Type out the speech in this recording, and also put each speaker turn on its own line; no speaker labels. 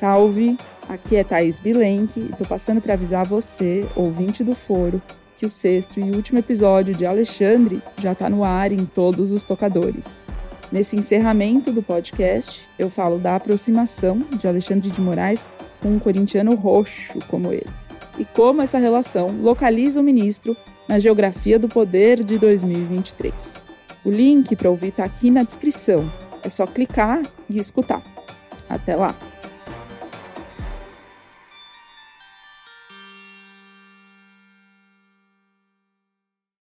Salve! Aqui é Thaís Bilenque e tô passando para avisar você, ouvinte do Foro, que o sexto e último episódio de Alexandre já está no ar em todos os tocadores. Nesse encerramento do podcast, eu falo da aproximação de Alexandre de Moraes com um corintiano roxo como ele e como essa relação localiza o ministro na geografia do poder de 2023. O link para ouvir está aqui na descrição. É só clicar e escutar. Até lá!